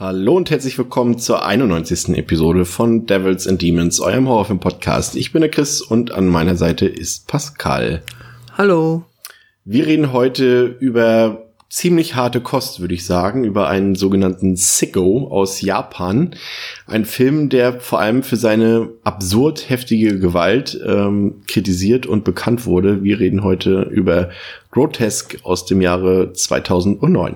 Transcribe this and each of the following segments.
Hallo und herzlich willkommen zur 91. Episode von Devils and Demons, eurem Horrorfilm-Podcast. Ich bin der Chris und an meiner Seite ist Pascal. Hallo. Wir reden heute über ziemlich harte Kost, würde ich sagen, über einen sogenannten Sicko aus Japan. Ein Film, der vor allem für seine absurd heftige Gewalt ähm, kritisiert und bekannt wurde. Wir reden heute über Grotesque aus dem Jahre 2009.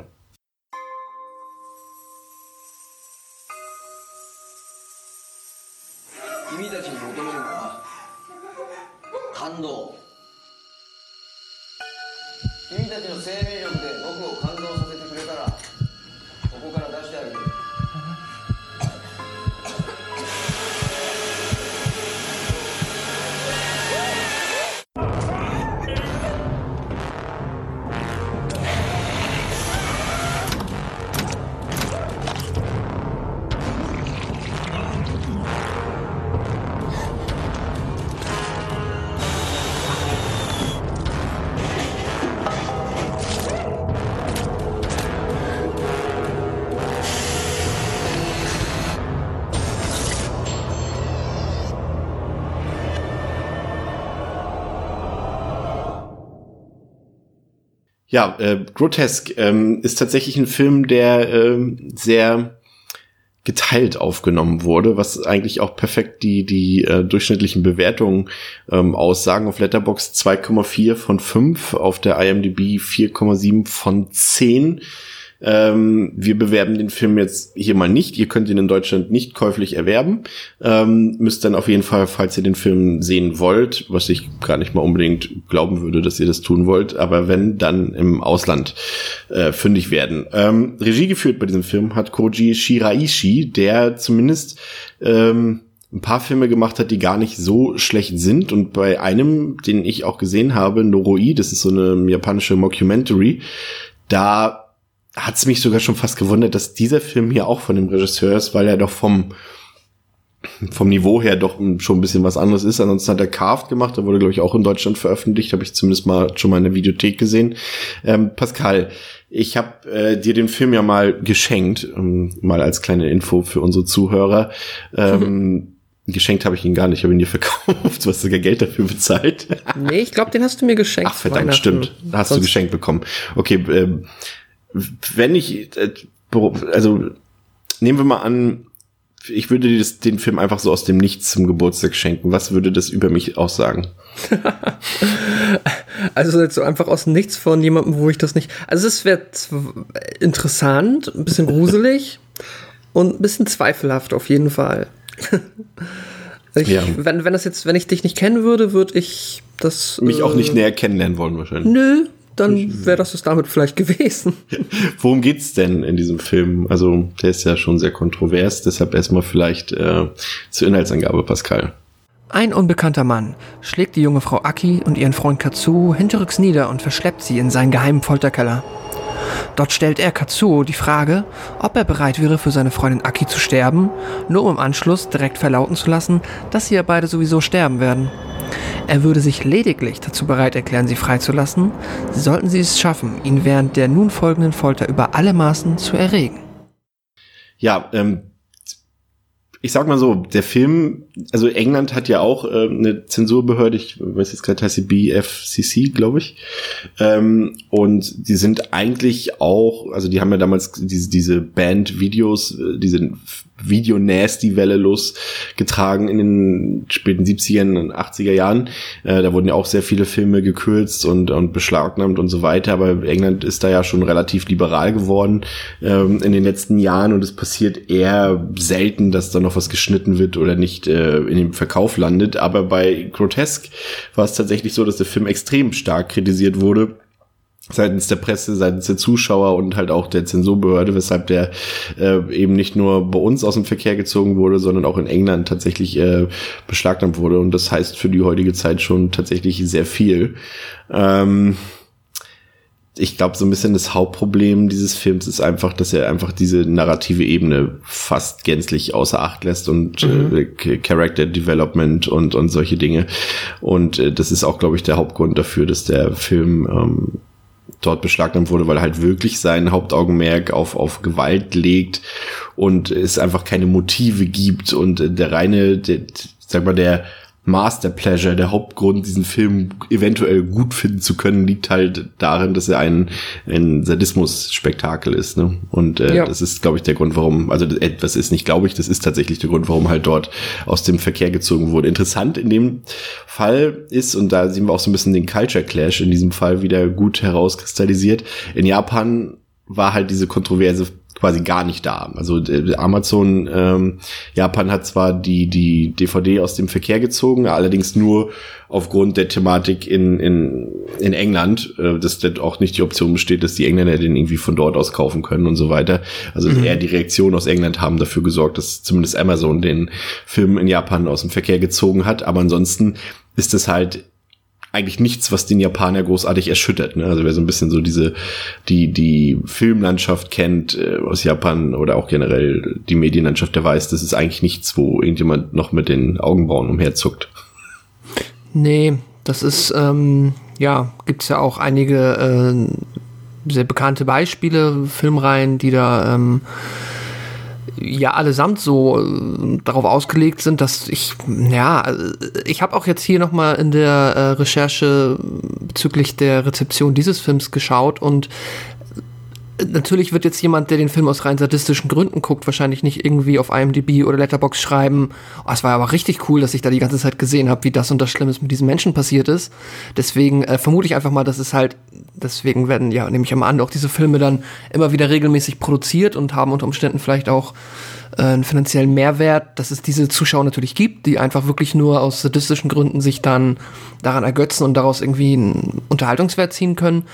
Ja, äh, Grotesque ähm, ist tatsächlich ein Film, der ähm, sehr geteilt aufgenommen wurde, was eigentlich auch perfekt die die äh, durchschnittlichen Bewertungen ähm, aussagen. Auf Letterbox 2,4 von 5, auf der IMDb 4,7 von 10. Ähm, wir bewerben den Film jetzt hier mal nicht. Ihr könnt ihn in Deutschland nicht käuflich erwerben. Ähm, müsst dann auf jeden Fall, falls ihr den Film sehen wollt, was ich gar nicht mal unbedingt glauben würde, dass ihr das tun wollt, aber wenn, dann im Ausland äh, fündig werden. Ähm, Regie geführt bei diesem Film hat Koji Shiraishi, der zumindest ähm, ein paar Filme gemacht hat, die gar nicht so schlecht sind. Und bei einem, den ich auch gesehen habe, Noroi, das ist so eine japanische Mockumentary, da hat es mich sogar schon fast gewundert, dass dieser Film hier auch von dem Regisseur ist, weil er doch vom vom Niveau her doch schon ein bisschen was anderes ist. Ansonsten hat er Carved gemacht, der wurde, glaube ich, auch in Deutschland veröffentlicht, habe ich zumindest mal schon mal in der Videothek gesehen. Ähm, Pascal, ich habe äh, dir den Film ja mal geschenkt, ähm, mal als kleine Info für unsere Zuhörer. Ähm, Geschenkt habe ich ihn gar nicht, ich habe ihn dir verkauft. Du hast sogar Geld dafür bezahlt. Nee, ich glaube, den hast du mir geschenkt. Ach, verdammt, stimmt. Hast du Sonst- geschenkt bekommen. Okay, ähm, wenn ich, äh, also nehmen wir mal an, ich würde dir den Film einfach so aus dem Nichts zum Geburtstag schenken. Was würde das über mich aussagen? Also jetzt so einfach aus nichts von jemandem, wo ich das nicht. Also es wäre interessant, ein bisschen gruselig und ein bisschen zweifelhaft auf jeden Fall. ich, Ja. wenn, wenn das jetzt, wenn ich dich nicht kennen würde, würde ich das. Mich auch äh, nicht näher kennenlernen wollen wahrscheinlich. Nö, dann wäre das es damit vielleicht gewesen. Worum geht's denn in diesem Film? Also der ist ja schon sehr kontrovers, deshalb erstmal vielleicht äh, zur Inhaltsangabe, Pascal. Ein unbekannter Mann schlägt die junge Frau Aki und ihren Freund Katsuo hinterrücks nieder und verschleppt sie in seinen geheimen Folterkeller. Dort stellt er Katsuo die Frage, ob er bereit wäre, für seine Freundin Aki zu sterben, nur um im Anschluss direkt verlauten zu lassen, dass sie ja beide sowieso sterben werden. Er würde sich lediglich dazu bereit erklären, sie freizulassen, sollten sie es schaffen, ihn während der nun folgenden Folter über alle Maßen zu erregen. Ja, ähm, ich sag mal so, der Film, also England hat ja auch äh, eine Zensurbehörde, ich weiß jetzt gerade, heißt sie BFCC, glaube ich. Ähm, und die sind eigentlich auch, also die haben ja damals diese, diese Band-Videos, äh, diese Video-Nasty-Welle losgetragen in den späten 70ern und 80er Jahren. Äh, da wurden ja auch sehr viele Filme gekürzt und, und beschlagnahmt und so weiter, aber England ist da ja schon relativ liberal geworden ähm, in den letzten Jahren und es passiert eher selten, dass da noch was geschnitten wird oder nicht äh, in dem Verkauf landet. Aber bei Grotesque war es tatsächlich so, dass der Film extrem stark kritisiert wurde seitens der Presse, seitens der Zuschauer und halt auch der Zensurbehörde, weshalb der äh, eben nicht nur bei uns aus dem Verkehr gezogen wurde, sondern auch in England tatsächlich äh, beschlagnahmt wurde. Und das heißt für die heutige Zeit schon tatsächlich sehr viel. Ähm, ich glaube, so ein bisschen das Hauptproblem dieses Films ist einfach, dass er einfach diese narrative Ebene fast gänzlich außer Acht lässt und mhm. äh, Character Development und, und solche Dinge. Und äh, das ist auch, glaube ich, der Hauptgrund dafür, dass der Film ähm, dort beschlagnahmt wurde, weil er halt wirklich sein Hauptaugenmerk auf, auf Gewalt legt und es einfach keine Motive gibt. Und äh, der reine, der, sag mal, der Master Pleasure, der Hauptgrund, diesen Film eventuell gut finden zu können, liegt halt darin, dass er ein, ein Sadismus-Spektakel ist. Ne? Und äh, ja. das ist, glaube ich, der Grund, warum, also etwas ist nicht, glaube ich, das ist tatsächlich der Grund, warum halt dort aus dem Verkehr gezogen wurde. Interessant in dem Fall ist, und da sehen wir auch so ein bisschen den Culture Clash in diesem Fall wieder gut herauskristallisiert, in Japan war halt diese Kontroverse quasi gar nicht da. Also äh, Amazon ähm, Japan hat zwar die die DVD aus dem Verkehr gezogen, allerdings nur aufgrund der Thematik in in in England, äh, dass dort auch nicht die Option besteht, dass die Engländer den irgendwie von dort aus kaufen können und so weiter. Also mhm. eher die Reaktionen aus England haben dafür gesorgt, dass zumindest Amazon den Film in Japan aus dem Verkehr gezogen hat. Aber ansonsten ist es halt eigentlich nichts, was den Japaner großartig erschüttert. Ne? Also wer so ein bisschen so diese die die Filmlandschaft kennt äh, aus Japan oder auch generell die Medienlandschaft, der weiß, das ist eigentlich nichts, wo irgendjemand noch mit den Augenbrauen umherzuckt. Nee, das ist ähm, ja gibt's ja auch einige äh, sehr bekannte Beispiele, Filmreihen, die da ähm, ja allesamt so äh, darauf ausgelegt sind, dass ich, ja, ich habe auch jetzt hier nochmal in der äh, Recherche bezüglich der Rezeption dieses Films geschaut und natürlich wird jetzt jemand, der den Film aus rein sadistischen Gründen guckt, wahrscheinlich nicht irgendwie auf IMDb oder Letterbox schreiben, oh, es war aber richtig cool, dass ich da die ganze Zeit gesehen habe, wie das und das Schlimmes mit diesen Menschen passiert ist. Deswegen äh, vermute ich einfach mal, dass es halt, deswegen werden ja, nehme ich mal an, auch diese Filme dann immer wieder regelmäßig produziert und haben unter Umständen vielleicht auch äh, einen finanziellen Mehrwert, dass es diese Zuschauer natürlich gibt, die einfach wirklich nur aus sadistischen Gründen sich dann daran ergötzen und daraus irgendwie einen Unterhaltungswert ziehen können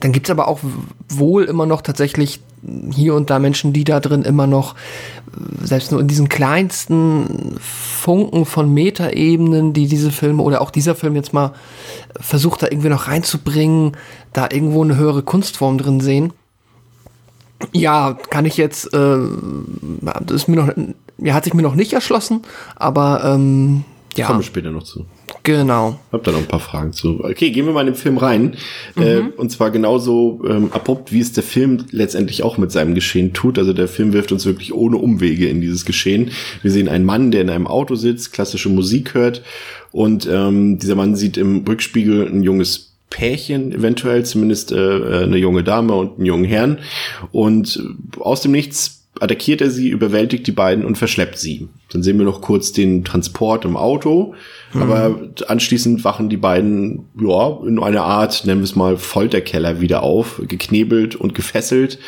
dann gibt's aber auch wohl immer noch tatsächlich hier und da Menschen, die da drin immer noch, selbst nur in diesen kleinsten Funken von Metaebenen, die diese Filme oder auch dieser Film jetzt mal versucht, da irgendwie noch reinzubringen, da irgendwo eine höhere Kunstform drin sehen. Ja, kann ich jetzt, äh, das ist mir noch, ja, hat sich mir noch nicht erschlossen, aber ähm, ja. Kommen wir später noch zu. Genau. Hab da noch ein paar Fragen zu. Okay, gehen wir mal in den Film rein. Mhm. Äh, und zwar genauso ähm, abrupt, wie es der Film letztendlich auch mit seinem Geschehen tut. Also der Film wirft uns wirklich ohne Umwege in dieses Geschehen. Wir sehen einen Mann, der in einem Auto sitzt, klassische Musik hört. Und ähm, dieser Mann sieht im Rückspiegel ein junges Pärchen, eventuell zumindest äh, äh eine junge Dame und einen jungen Herrn. Und aus dem Nichts attackiert er sie, überwältigt die beiden und verschleppt sie. Dann sehen wir noch kurz den Transport im Auto, mhm. aber anschließend wachen die beiden, ja, in einer Art, nennen wir es mal, Folterkeller wieder auf, geknebelt und gefesselt.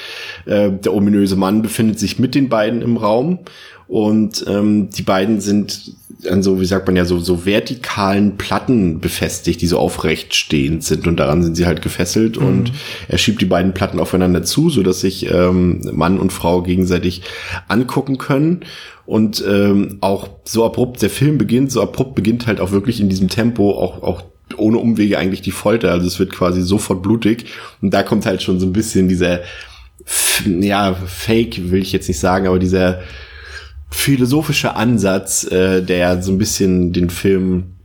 Äh, der ominöse Mann befindet sich mit den beiden im Raum und ähm, die beiden sind an so, wie sagt man ja, so, so vertikalen Platten befestigt, die so aufrecht stehend sind und daran sind sie halt gefesselt mhm. und er schiebt die beiden Platten aufeinander zu, so dass sich ähm, Mann und Frau gegenseitig angucken können. Und ähm, auch so abrupt der Film beginnt, so abrupt beginnt halt auch wirklich in diesem Tempo auch, auch ohne Umwege eigentlich die Folter, also es wird quasi sofort blutig. Und da kommt halt schon so ein bisschen dieser, ja, Fake will ich jetzt nicht sagen, aber dieser philosophische Ansatz, äh, der so ein bisschen den Film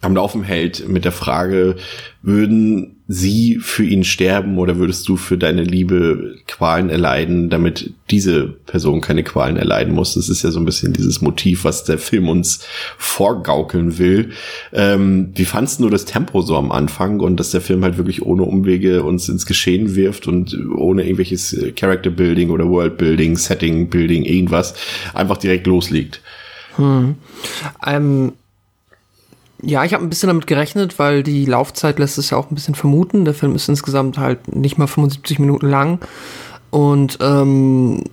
am Laufen hält mit der Frage, würden sie für ihn sterben oder würdest du für deine Liebe Qualen erleiden, damit diese Person keine Qualen erleiden muss? Das ist ja so ein bisschen dieses Motiv, was der Film uns vorgaukeln will. Ähm, wie fandst du das Tempo so am Anfang und dass der Film halt wirklich ohne Umwege uns ins Geschehen wirft und ohne irgendwelches Character Building oder World Building, Setting Building, irgendwas einfach direkt loslegt? Hm. Ähm ja, ich habe ein bisschen damit gerechnet, weil die Laufzeit lässt es ja auch ein bisschen vermuten. Der Film ist insgesamt halt nicht mal 75 Minuten lang. Und ähm,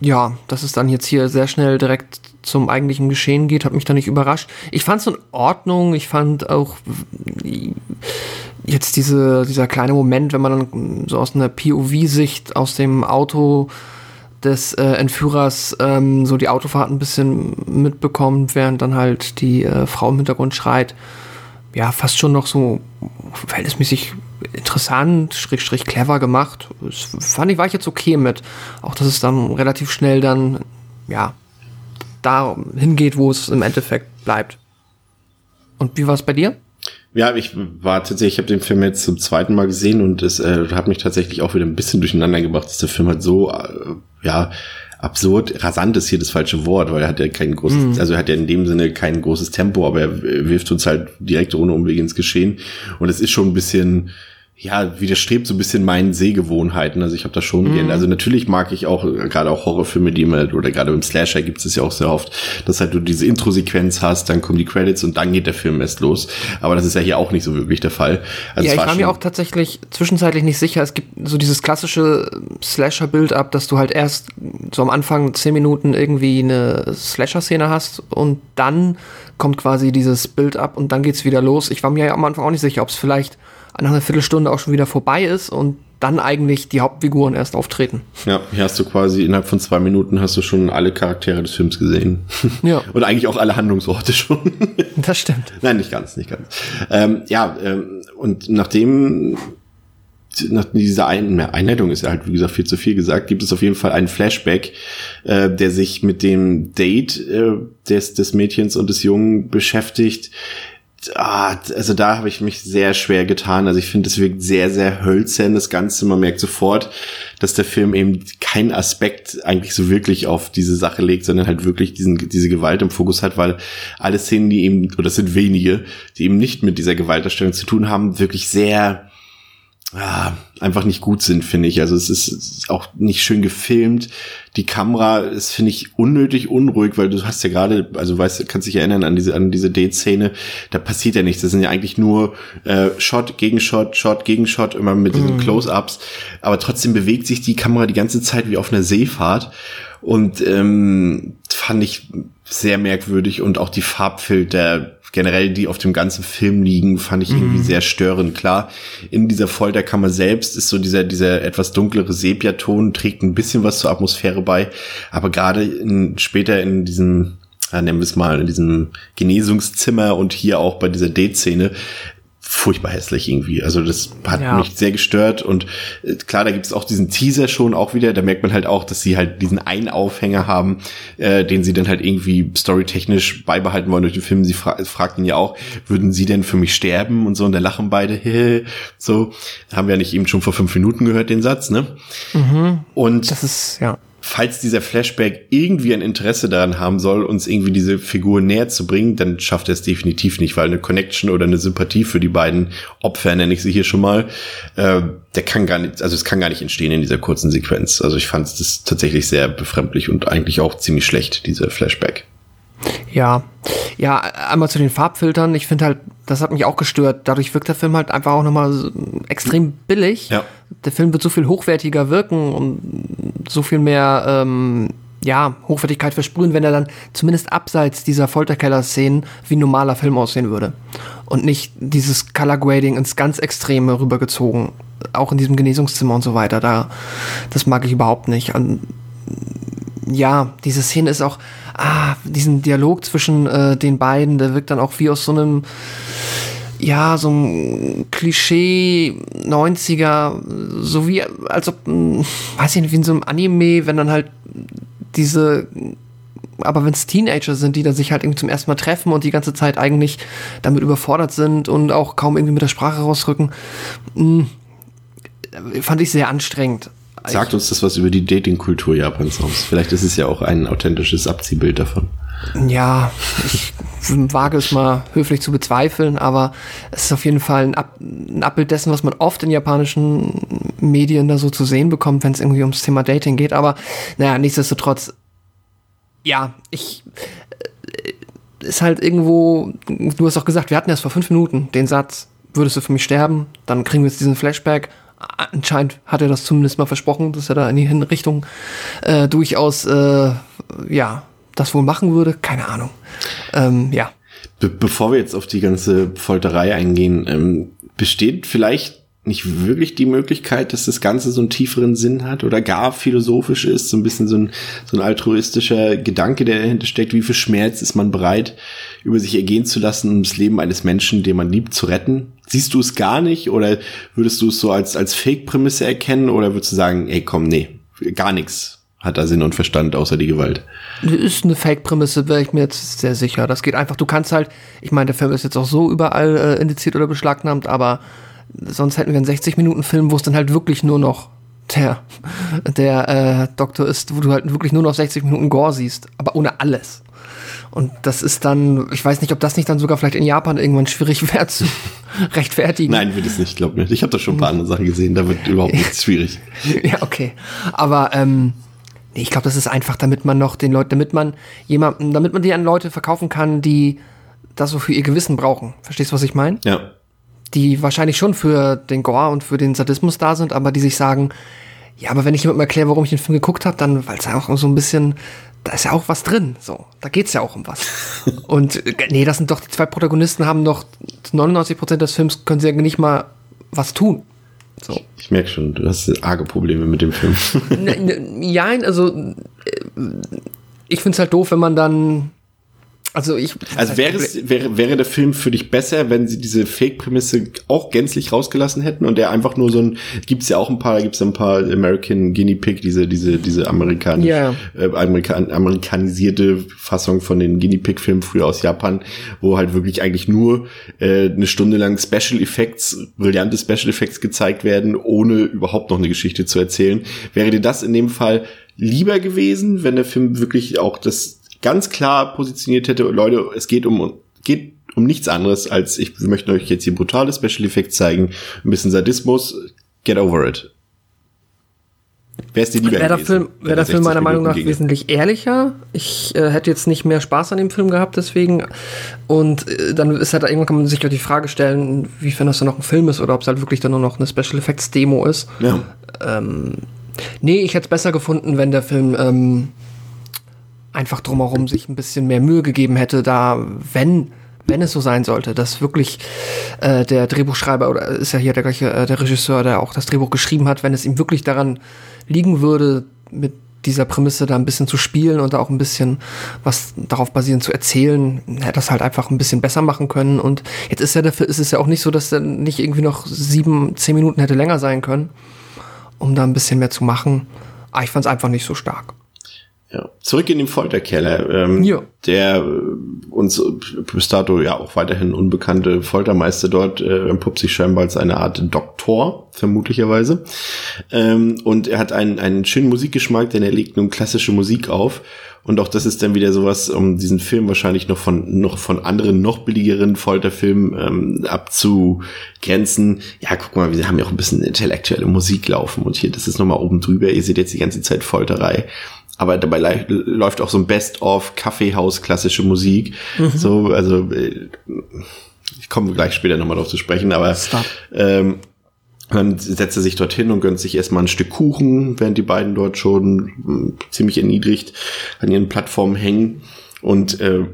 ja, dass es dann jetzt hier sehr schnell direkt zum eigentlichen Geschehen geht, hat mich da nicht überrascht. Ich fand es in Ordnung. Ich fand auch jetzt diese, dieser kleine Moment, wenn man dann so aus einer POV-Sicht aus dem Auto des äh, Entführers ähm, so die Autofahrt ein bisschen mitbekommt, während dann halt die äh, Frau im Hintergrund schreit. Ja, fast schon noch so verhältnismäßig interessant, schräg, schräg clever gemacht. Das fand ich, war ich jetzt okay mit. Auch, dass es dann relativ schnell dann, ja, da hingeht, wo es im Endeffekt bleibt. Und wie war es bei dir? Ja, ich war tatsächlich, ich habe den Film jetzt zum zweiten Mal gesehen und es äh, hat mich tatsächlich auch wieder ein bisschen durcheinander gebracht, dass der Film halt so, äh, ja, absurd, rasant ist hier das falsche Wort, weil er hat ja kein großes, mm. also er hat ja in dem Sinne kein großes Tempo, aber er wirft uns halt direkt ohne Umweg ins Geschehen und es ist schon ein bisschen, ja, widerstrebt so ein bisschen meinen Sehgewohnheiten. Also ich habe da schon mhm. gerne. Also natürlich mag ich auch äh, gerade auch Horrorfilme, die immer oder gerade im Slasher gibt es ja auch sehr oft, dass halt du diese Intro-Sequenz hast, dann kommen die Credits und dann geht der Film erst los. Aber das ist ja hier auch nicht so wirklich der Fall. Also ja, ich war, war mir auch tatsächlich zwischenzeitlich nicht sicher. Es gibt so dieses klassische Slasher-Build-up, dass du halt erst so am Anfang zehn Minuten irgendwie eine Slasher-Szene hast und dann kommt quasi dieses Build-up und dann geht's wieder los. Ich war mir ja am Anfang auch nicht sicher, ob es vielleicht nach einer Viertelstunde auch schon wieder vorbei ist und dann eigentlich die Hauptfiguren erst auftreten. Ja, hier hast du quasi innerhalb von zwei Minuten hast du schon alle Charaktere des Films gesehen. Ja. und eigentlich auch alle Handlungsorte schon. das stimmt. Nein, nicht ganz, nicht ganz. Ähm, ja, ähm, und nachdem nach dieser Ein Einleitung ist ja halt, wie gesagt, viel zu viel gesagt, gibt es auf jeden Fall einen Flashback, äh, der sich mit dem Date äh, des, des Mädchens und des Jungen beschäftigt, ah, also da habe ich mich sehr schwer getan. Also ich finde, es wirkt sehr, sehr hölzern, das Ganze. Man merkt sofort, dass der Film eben keinen Aspekt eigentlich so wirklich auf diese Sache legt, sondern halt wirklich diesen, diese Gewalt im Fokus hat, weil alle Szenen, die eben, oder das sind wenige, die eben nicht mit dieser Gewalterstellung zu tun haben, wirklich sehr, ah, einfach nicht gut sind, finde ich. Also es ist auch nicht schön gefilmt. Die Kamera ist, finde ich, unnötig unruhig, weil du hast ja gerade, also weißt, kannst dich erinnern an diese, an diese Date-Szene, da passiert ja nichts. Das sind ja eigentlich nur äh, Shot gegen Shot, Shot gegen Shot, immer mit diesen mm. Close-Ups. Aber trotzdem bewegt sich die Kamera die ganze Zeit wie auf einer Seefahrt. Und ähm, fand ich sehr merkwürdig und auch die Farbfilter generell, die auf dem ganzen Film liegen, fand ich irgendwie mhm. sehr störend. Klar, in dieser Folterkammer selbst ist so dieser, dieser etwas dunklere Sepiaton, trägt ein bisschen was zur Atmosphäre bei, aber gerade in, später in diesem ja, nennen wir es mal, in diesem Genesungszimmer und hier auch bei dieser Date-Szene furchtbar hässlich irgendwie. Also das hat ja. mich sehr gestört und äh, klar, da gibt es auch diesen Teaser schon auch wieder. Da merkt man halt auch, dass sie halt diesen einen Aufhänger haben, äh, den sie dann halt irgendwie storytechnisch beibehalten wollen durch den Film. Sie fra fragt ihn ja auch, würden sie denn für mich sterben und so und da lachen beide. so haben wir ja nicht eben schon vor fünf Minuten gehört den Satz, ne? Mhm. Und das ist ja falls dieser Flashback irgendwie ein Interesse daran haben soll, uns irgendwie diese Figur näher zu bringen, dann schafft er es definitiv nicht, weil eine Connection oder eine Sympathie für die beiden Opfer, nenne ich sie hier schon mal, äh, der kann gar nicht, also es kann gar nicht entstehen in dieser kurzen Sequenz. Also ich fand es tatsächlich sehr befremdlich und eigentlich auch ziemlich schlecht, diese Flashback. Ja, ja, einmal zu den Farbfiltern. Ich finde halt, das hat mich auch gestört. Dadurch wirkt der Film halt einfach auch nochmal extrem billig. Ja. Der Film wird so viel hochwertiger wirken und so viel mehr, ähm, ja, Hochwertigkeit versprühen, wenn er dann zumindest abseits dieser Folterkeller-Szenen wie ein normaler Film aussehen würde. Und nicht dieses Color Grading ins ganz Extreme rübergezogen. Auch in diesem Genesungszimmer und so weiter. Da, das mag ich überhaupt nicht. Und ja, diese Szene ist auch, ah, diesen Dialog zwischen äh, den beiden, der wirkt dann auch wie aus so einem, ja, so ein Klischee 90er, so wie, als ob, hm, weiß ich nicht, wie in so einem Anime, wenn dann halt diese, aber wenn es Teenager sind, die dann sich halt irgendwie zum ersten Mal treffen und die ganze Zeit eigentlich damit überfordert sind und auch kaum irgendwie mit der Sprache rausrücken, mh, hm, fand ich sehr anstrengend. Sagt uns das was über die Dating-Kultur Japans aus? Vielleicht ist es ja auch ein authentisches Abziehbild davon. Ja, ich wage es mal höflich zu bezweifeln, aber es ist auf jeden Fall ein, Ab ein Abbild dessen, was man oft in japanischen Medien da so zu sehen bekommt, wenn es irgendwie ums Thema Dating geht. Aber naja, nichtsdestotrotz, ja, ich äh, ist halt irgendwo, du hast auch gesagt, wir hatten erst vor fünf Minuten den Satz, würdest du für mich sterben? Dann kriegen wir jetzt diesen Flashback anscheinend hat er das zumindest mal versprochen, dass er da in die Richtung äh, durchaus äh, ja das wohl machen würde. Keine Ahnung. Ähm, ja. Be bevor wir jetzt auf die ganze Folterei eingehen, ähm, besteht vielleicht nicht wirklich die Möglichkeit, dass das Ganze so einen tieferen Sinn hat oder gar philosophisch ist, so ein bisschen so ein, so ein altruistischer Gedanke, der dahinter steckt. Wie viel Schmerz ist man bereit, über sich ergehen zu lassen, um das Leben eines Menschen, den man liebt, zu retten? Siehst du es gar nicht oder würdest du es so als, als Fake-Prämisse erkennen oder würdest du sagen, ey, komm, nee, gar nichts hat da Sinn und Verstand außer die Gewalt? Ist eine Fake-Prämisse, wäre ich mir jetzt sehr sicher. Das geht einfach, du kannst halt, ich meine, der Film ist jetzt auch so überall äh, indiziert oder beschlagnahmt, aber sonst hätten wir einen 60-Minuten-Film, wo es dann halt wirklich nur noch der, der äh, Doktor ist, wo du halt wirklich nur noch 60 Minuten Gore siehst, aber ohne alles. Und das ist dann, ich weiß nicht, ob das nicht dann sogar vielleicht in Japan irgendwann schwierig wäre zu rechtfertigen. Nein, wird es nicht, glaub mir. Ich habe da schon ein paar andere Sachen gesehen, da wird überhaupt nichts schwierig. ja, okay. Aber ähm, ich glaube, das ist einfach, damit man noch den Leuten, damit man jemanden, damit man die an Leute verkaufen kann, die das so für ihr Gewissen brauchen. Verstehst du, was ich meine? Ja die wahrscheinlich schon für den Gore und für den Sadismus da sind, aber die sich sagen, ja, aber wenn ich jemandem erkläre, warum ich den Film geguckt habe, dann, weil es ja auch so ein bisschen, da ist ja auch was drin, so, da geht's ja auch um was. und äh, nee, das sind doch, die zwei Protagonisten haben doch 99 Prozent des Films können sie ja nicht mal was tun. So. Ich merke schon, du hast arge Probleme mit dem Film. ja, also äh, ich finde es halt doof, wenn man dann also ich. Also wäre es, wäre, wäre der Film für dich besser, wenn sie diese Fake-Prämisse auch gänzlich rausgelassen hätten und der einfach nur so ein, gibt's ja auch ein paar, gibt's ein paar American Guinea Pig, diese, diese, diese amerikanisch, yeah. äh, Amerikan amerikanisierte Fassung von den Guinea Pig Filmen früher aus Japan, wo halt wirklich eigentlich nur äh, eine Stunde lang Special Effects, brillante Special Effects gezeigt werden, ohne überhaupt noch eine Geschichte zu erzählen. Wäre dir das in dem Fall lieber gewesen, wenn der Film wirklich auch das ganz klar positioniert hätte, Leute, es geht um, geht um nichts anderes als, ich möchte euch jetzt hier brutale Special Effects zeigen, ein bisschen Sadismus, get over it. Wäre es dir lieber Wäre der Film, wär der Film meiner Meinung nach wesentlich ehrlicher. Ich äh, hätte jetzt nicht mehr Spaß an dem Film gehabt, deswegen. Und äh, dann ist halt, irgendwann kann man sich die Frage stellen, wie das dann noch ein Film ist oder ob es halt wirklich dann nur noch eine Special Effects Demo ist. Ja. Ähm, nee, ich hätte es besser gefunden, wenn der Film ähm, einfach drumherum sich ein bisschen mehr Mühe gegeben hätte, da, wenn wenn es so sein sollte, dass wirklich äh, der Drehbuchschreiber oder ist ja hier der gleiche äh, der Regisseur, der auch das Drehbuch geschrieben hat, wenn es ihm wirklich daran liegen würde, mit dieser Prämisse da ein bisschen zu spielen und da auch ein bisschen was darauf basierend zu erzählen, hätte das halt einfach ein bisschen besser machen können. Und jetzt ist ja dafür ist es ja auch nicht so, dass er nicht irgendwie noch sieben, zehn Minuten hätte länger sein können, um da ein bisschen mehr zu machen. Aber ich fand es einfach nicht so stark. Ja. Zurück in den Folterkeller, ähm, ja. der äh, uns bis dato ja auch weiterhin unbekannte Foltermeister dort äh, entpuppt sich scheinbar als eine Art Doktor, vermutlicherweise. Ähm, und er hat einen, einen schönen Musikgeschmack, denn er legt nun klassische Musik auf. Und auch das ist dann wieder sowas, um diesen Film wahrscheinlich noch von noch von anderen noch billigeren Folterfilmen ähm, abzugrenzen. Ja, guck mal, wir haben ja auch ein bisschen intellektuelle Musik laufen und hier, das ist nochmal oben drüber. Ihr seht jetzt die ganze Zeit Folterei aber dabei läuft auch so ein Best-of Kaffeehaus klassische Musik. Mhm. So, also äh, ich komme gleich später nochmal drauf zu sprechen, aber ähm, dann setzt er sich dorthin und gönnt sich erstmal ein Stück Kuchen, während die beiden dort schon äh, ziemlich erniedrigt an ihren Plattformen hängen. Und äh,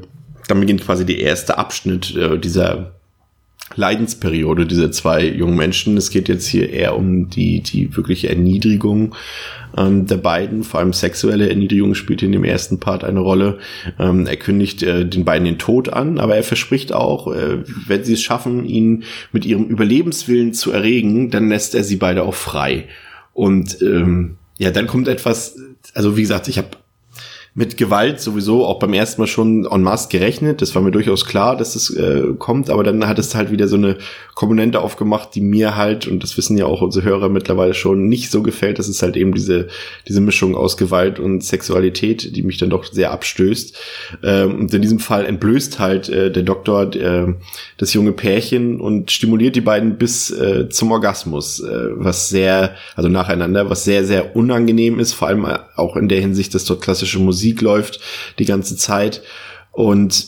dann beginnt quasi der erste Abschnitt äh, dieser Leidensperiode dieser zwei jungen Menschen. Es geht jetzt hier eher um die, die wirkliche Erniedrigung ähm, der beiden, vor allem sexuelle Erniedrigung spielt in dem ersten Part eine Rolle. Ähm, er kündigt äh, den beiden den Tod an, aber er verspricht auch, äh, wenn sie es schaffen, ihn mit ihrem Überlebenswillen zu erregen, dann lässt er sie beide auch frei. Und ähm, ja, dann kommt etwas, also wie gesagt, ich habe mit Gewalt sowieso auch beim ersten Mal schon en masse gerechnet. Das war mir durchaus klar, dass es äh, kommt, aber dann hat es halt wieder so eine Komponente aufgemacht, die mir halt, und das wissen ja auch unsere Hörer mittlerweile schon, nicht so gefällt. Das ist halt eben diese, diese Mischung aus Gewalt und Sexualität, die mich dann doch sehr abstößt. Ähm, und in diesem Fall entblößt halt äh, der Doktor äh, das junge Pärchen und stimuliert die beiden bis äh, zum Orgasmus, äh, was sehr, also nacheinander, was sehr, sehr unangenehm ist, vor allem auch in der Hinsicht, dass dort klassische Musik Musik läuft die ganze Zeit. Und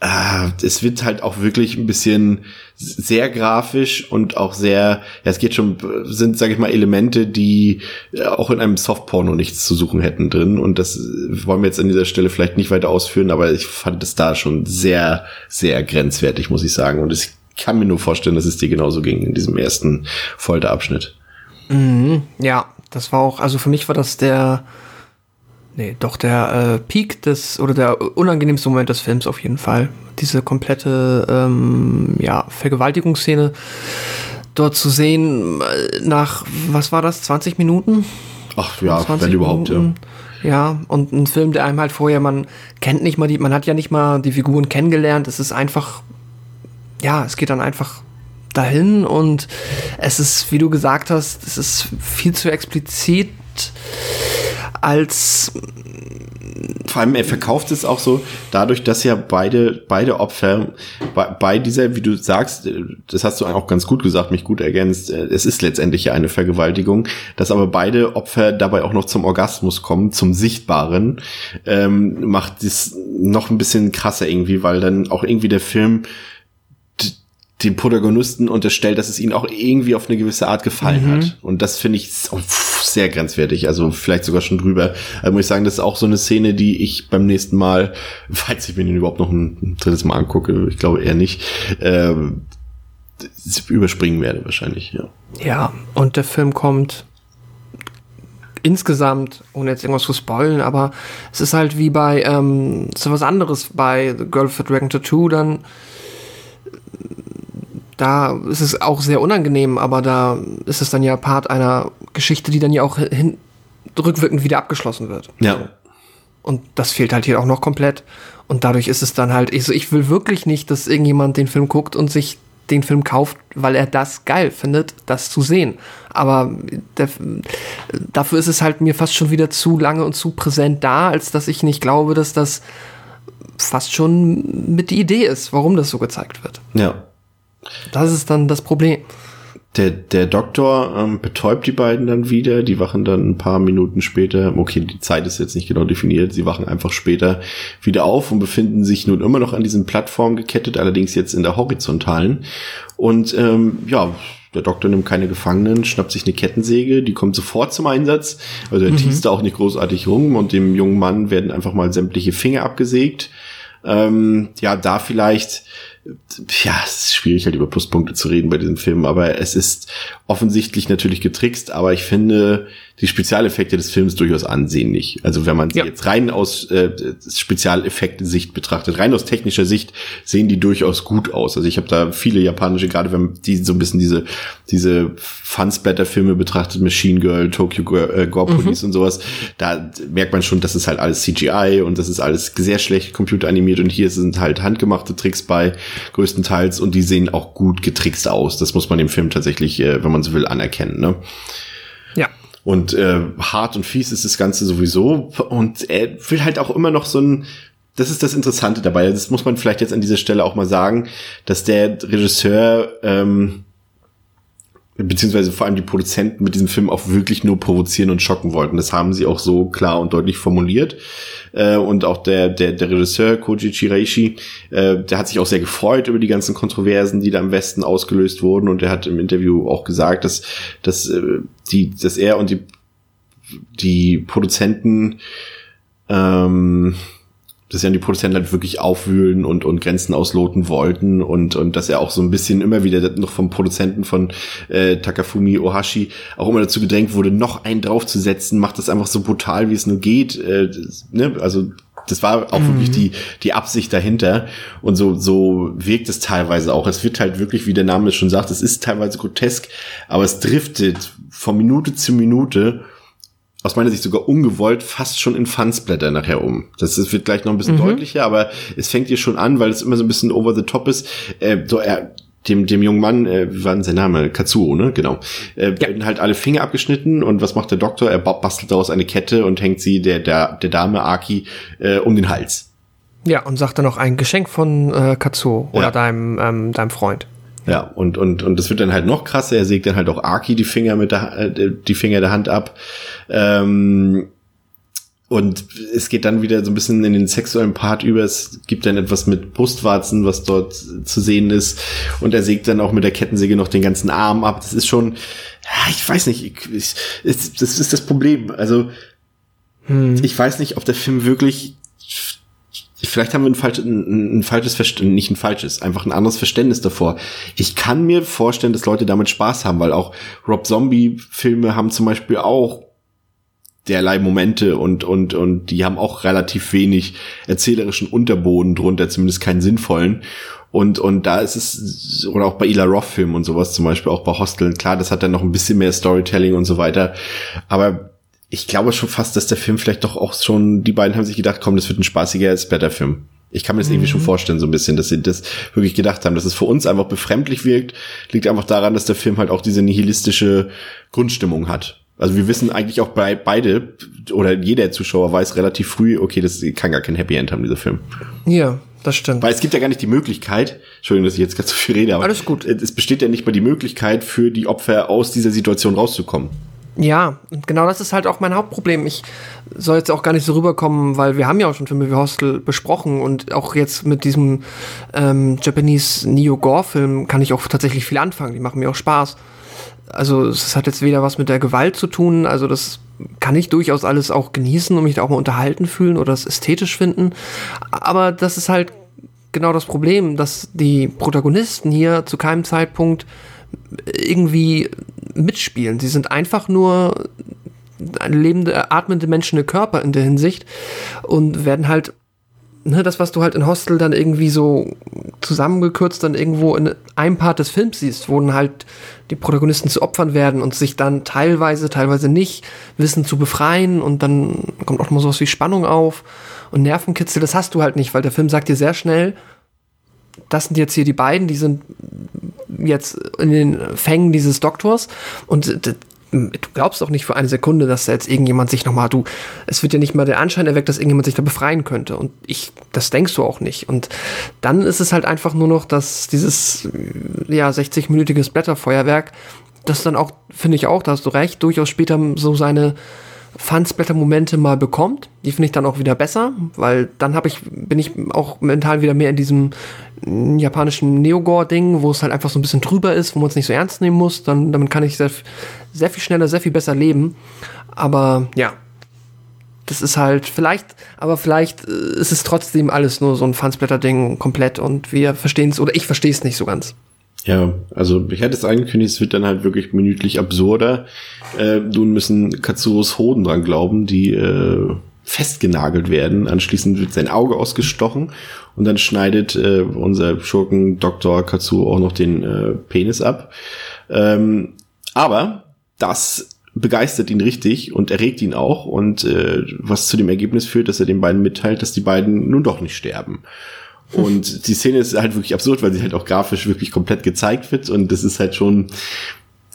ah, es wird halt auch wirklich ein bisschen sehr grafisch und auch sehr, ja, es geht schon, sind, sage ich mal, Elemente, die äh, auch in einem Softporno nichts zu suchen hätten drin. Und das wollen wir jetzt an dieser Stelle vielleicht nicht weiter ausführen, aber ich fand es da schon sehr, sehr grenzwertig, muss ich sagen. Und ich kann mir nur vorstellen, dass es dir genauso ging in diesem ersten Folterabschnitt. Mhm, ja, das war auch, also für mich war das der, nee, doch der äh, Peak des, oder der unangenehmste Moment des Films auf jeden Fall. Diese komplette, ähm, ja, Vergewaltigungsszene dort zu sehen, äh, nach, was war das, 20 Minuten? Ach ja, 20 wenn überhaupt, ja. Minuten. Ja, und ein Film, der einem halt vorher, man kennt nicht mal die, man hat ja nicht mal die Figuren kennengelernt. Es ist einfach, ja, es geht dann einfach dahin und es ist, wie du gesagt hast, es ist viel zu explizit als Vor allem, er verkauft es auch so, dadurch, dass ja beide, beide Opfer bei, bei dieser, wie du sagst, das hast du auch ganz gut gesagt, mich gut ergänzt, äh, es ist letztendlich ja eine Vergewaltigung, dass aber beide Opfer dabei auch noch zum Orgasmus kommen, zum Sichtbaren, ähm, macht das noch ein bisschen krasser irgendwie, weil dann auch irgendwie der Film d- dem Protagonisten unterstellt, dass es ihnen auch irgendwie auf eine gewisse Art gefallen hat. Und das finde ich so, pff, sehr grenzwertig, also vielleicht sogar schon drüber. Also muss ich sagen, das ist auch so eine Szene, die ich beim nächsten Mal, falls ich mir den überhaupt noch ein, drittes Mal angucke, ich glaube eher nicht, ähm, überspringen werde wahrscheinlich, ja. Ja, und der Film kommt insgesamt, ohne jetzt irgendwas zu spoilen, aber es ist halt wie bei, ähm, ist was anderes bei The Girl with Dragon Tattoo, dann da ist es auch sehr unangenehm, aber da ist es dann ja Part einer Geschichte, die dann ja auch hin, rückwirkend wieder abgeschlossen wird. Ja, Und das fehlt halt hier auch noch komplett. Und dadurch ist es dann halt, ich, so, ich will wirklich nicht, dass irgendjemand den Film guckt und sich den Film kauft, weil er das geil findet, das zu sehen. Aber der, dafür ist es halt mir fast schon wieder zu lange und zu präsent da, als dass ich nicht glaube, dass das fast schon mit die Idee ist, warum das so gezeigt wird. ja. Das ist dann das Problem. Der, der Doktor ähm, betäubt die beiden dann wieder. Die wachen dann ein paar Minuten später, okay, die Zeit ist jetzt nicht genau definiert, sie wachen einfach später wieder auf und befinden sich nun immer noch an diesen Plattformen gekettet, allerdings jetzt in der horizontalen. Und ähm, ja, der Doktor nimmt keine Gefangenen, schnappt sich eine Kettensäge, die kommt sofort zum Einsatz. Also er teast da auch nicht großartig rum und dem jungen Mann werden einfach mal sämtliche Finger abgesägt. Ähm, ja, da vielleicht, ja, es ist schwierig halt über Pluspunkte zu reden bei diesem Film, aber es ist offensichtlich natürlich getrickst, aber ich finde die Spezialeffekte des Films durchaus ansehnlich. Also wenn man sie Ja. jetzt rein aus äh, Spezialeffekte-Sicht betrachtet, rein aus technischer Sicht sehen die durchaus gut aus. Also ich habe da viele japanische, gerade wenn man die so ein bisschen diese diese Fun-Splatter-Filme betrachtet, Machine Girl, Tokyo Girl, äh, Gore Police und sowas, da merkt man schon, das ist halt alles CGI und das ist alles sehr schlecht computeranimiert und hier sind halt handgemachte Tricks bei, größtenteils, und die sehen auch gut getrickst aus. Das muss man dem Film tatsächlich, äh, wenn man so will, anerkennen. Ne? Ja. Und äh, hart und fies ist das Ganze sowieso. Und er will halt auch immer noch so ein. Das ist das Interessante dabei. Das muss man vielleicht jetzt an dieser Stelle auch mal sagen, dass der Regisseur ähm, beziehungsweise vor allem die Produzenten mit diesem Film auch wirklich nur provozieren und schocken wollten. Das haben sie auch so klar und deutlich formuliert. Äh, und auch der, der, der Regisseur Koji Chiraishi, äh, der hat sich auch sehr gefreut über die ganzen Kontroversen, die da im Westen ausgelöst wurden. Und er hat im Interview auch gesagt, dass, dass, äh, die, dass er und die, die Produzenten ähm, dass ja die Produzenten halt wirklich aufwühlen und, und Grenzen ausloten wollten und, und dass er auch so ein bisschen immer wieder noch vom Produzenten von äh, Takafumi Ohashi auch immer dazu gedrängt wurde, noch einen draufzusetzen, macht das einfach so brutal, wie es nur geht. Äh, ne? Also das war auch wirklich die, die Absicht dahinter. Und so, so wirkt es teilweise auch. Es wird halt wirklich, wie der Name es schon sagt, es ist teilweise grotesk, aber es driftet von Minute zu Minute aus meiner Sicht sogar ungewollt fast schon in Fansblätter nachher um. Das, wird gleich noch ein bisschen deutlicher, aber es fängt hier schon an, weil es immer so ein bisschen over the top ist. Äh, so er dem, dem jungen Mann, äh, wie war denn sein Name? Katsuo, ne? Genau. Äh, werden halt alle Finger abgeschnitten und was macht der Doktor? Er ba- bastelt daraus eine Kette und hängt sie der, der, der Dame Aki äh, um den Hals. Ja, und sagt dann noch ein Geschenk von äh, Katsuo oder Ja. deinem, ähm, deinem Freund. Ja, und, und, und das wird dann halt noch krasser. Er sägt dann halt auch Aki die Finger mit der, äh, die Finger der Hand ab. Ähm, und es geht dann wieder so ein bisschen in den sexuellen Part über. Es gibt dann etwas mit Brustwarzen, was dort zu sehen ist. Und er sägt dann auch mit der Kettensäge noch den ganzen Arm ab. Das ist schon, ich weiß nicht, ich, ich, das ist das Problem. Also, hm. ich weiß nicht, ob der Film wirklich vielleicht haben wir ein, falsch, ein, ein falsches Verständnis, nicht ein falsches, einfach ein anderes Verständnis davor. Ich kann mir vorstellen, dass Leute damit Spaß haben, weil auch Rob Zombie-Filme haben zum Beispiel auch derlei Momente und, und, und die haben auch relativ wenig erzählerischen Unterboden drunter, zumindest keinen sinnvollen. Und, und da ist es, oder auch bei Ila Roth-Filmen und sowas, zum Beispiel auch bei Hosteln, klar, das hat dann noch ein bisschen mehr Storytelling und so weiter. Aber ich glaube schon fast, dass der Film vielleicht doch auch schon, die beiden haben sich gedacht, komm, das wird ein spaßiger Splatter-Film. Ich kann mir das mhm. irgendwie schon mhm. vorstellen, so ein bisschen, dass sie das wirklich gedacht haben, dass es für uns einfach befremdlich wirkt, liegt einfach daran, dass der Film halt auch diese nihilistische Grundstimmung hat. Also wir wissen eigentlich auch bei beide oder jeder Zuschauer weiß relativ früh, okay, das kann gar kein Happy End haben, dieser Film. Ja, das stimmt. Weil es gibt ja gar nicht die Möglichkeit, Entschuldigung, dass ich jetzt ganz so viel rede, aber Alles gut. es besteht ja nicht mal die Möglichkeit für die Opfer aus dieser Situation rauszukommen. Ja, und genau das ist halt auch mein Hauptproblem. Ich soll jetzt auch gar nicht so rüberkommen, weil wir haben ja auch schon Filme wie Hostel besprochen und auch jetzt mit diesem ähm, Japanese Neo-Gore-Film kann ich auch tatsächlich viel anfangen. Die machen mir auch Spaß also es hat jetzt weder was mit der Gewalt zu tun, also das kann ich durchaus alles auch genießen und mich da auch mal unterhalten fühlen oder es ästhetisch finden. Aber das ist halt genau das Problem, dass die Protagonisten hier zu keinem Zeitpunkt irgendwie mitspielen. Sie sind einfach nur lebende, atmende menschliche Körper in der Hinsicht und werden halt ne, das, was du halt in Hostel dann irgendwie so zusammengekürzt dann irgendwo in einem Part des Films siehst, wo dann halt die Protagonisten zu Opfern werden und sich dann teilweise, teilweise nicht wissen zu befreien und dann kommt auch mal sowas wie Spannung auf und Nervenkitzel, das hast du halt nicht, weil der Film sagt dir sehr schnell, das sind jetzt hier die beiden, die sind jetzt in den Fängen dieses Doktors und du glaubst auch nicht für eine Sekunde, dass da jetzt irgendjemand sich nochmal, du, es wird ja nicht mal der Anschein erweckt, dass irgendjemand sich da befreien könnte. Und ich, das denkst du auch nicht. Und dann ist es halt einfach nur noch, dass dieses, ja, 60-minütiges Blätterfeuerwerk, das dann auch, finde ich auch, da hast du recht, durchaus später so seine Fansblätter-Momente mal bekommt. Die finde ich dann auch wieder besser, weil dann habe ich, bin ich auch mental wieder mehr in diesem mm, japanischen Neogore-Ding, wo es halt einfach so ein bisschen drüber ist, wo man es nicht so ernst nehmen muss. Dann, damit kann ich sehr, sehr viel schneller, sehr viel besser leben. Aber ja, das ist halt vielleicht, aber vielleicht äh, ist es trotzdem alles nur so ein Fansblätter-Ding komplett und wir verstehen es oder ich verstehe es nicht so ganz. Ja, also ich hätte es angekündigt, es wird dann halt wirklich minütlich absurder. Äh, nun müssen Katsuros Hoden dran glauben, die äh, festgenagelt werden. Anschließend wird sein Auge ausgestochen und dann schneidet äh, unser Schurken Dr. Katsuro auch noch den äh, Penis ab. Ähm, aber das begeistert ihn richtig und erregt ihn auch und äh, was zu dem Ergebnis führt, dass er den beiden mitteilt, dass die beiden nun doch nicht sterben. Und die Szene ist halt wirklich absurd, weil sie halt auch grafisch wirklich komplett gezeigt wird. Und das ist halt schon,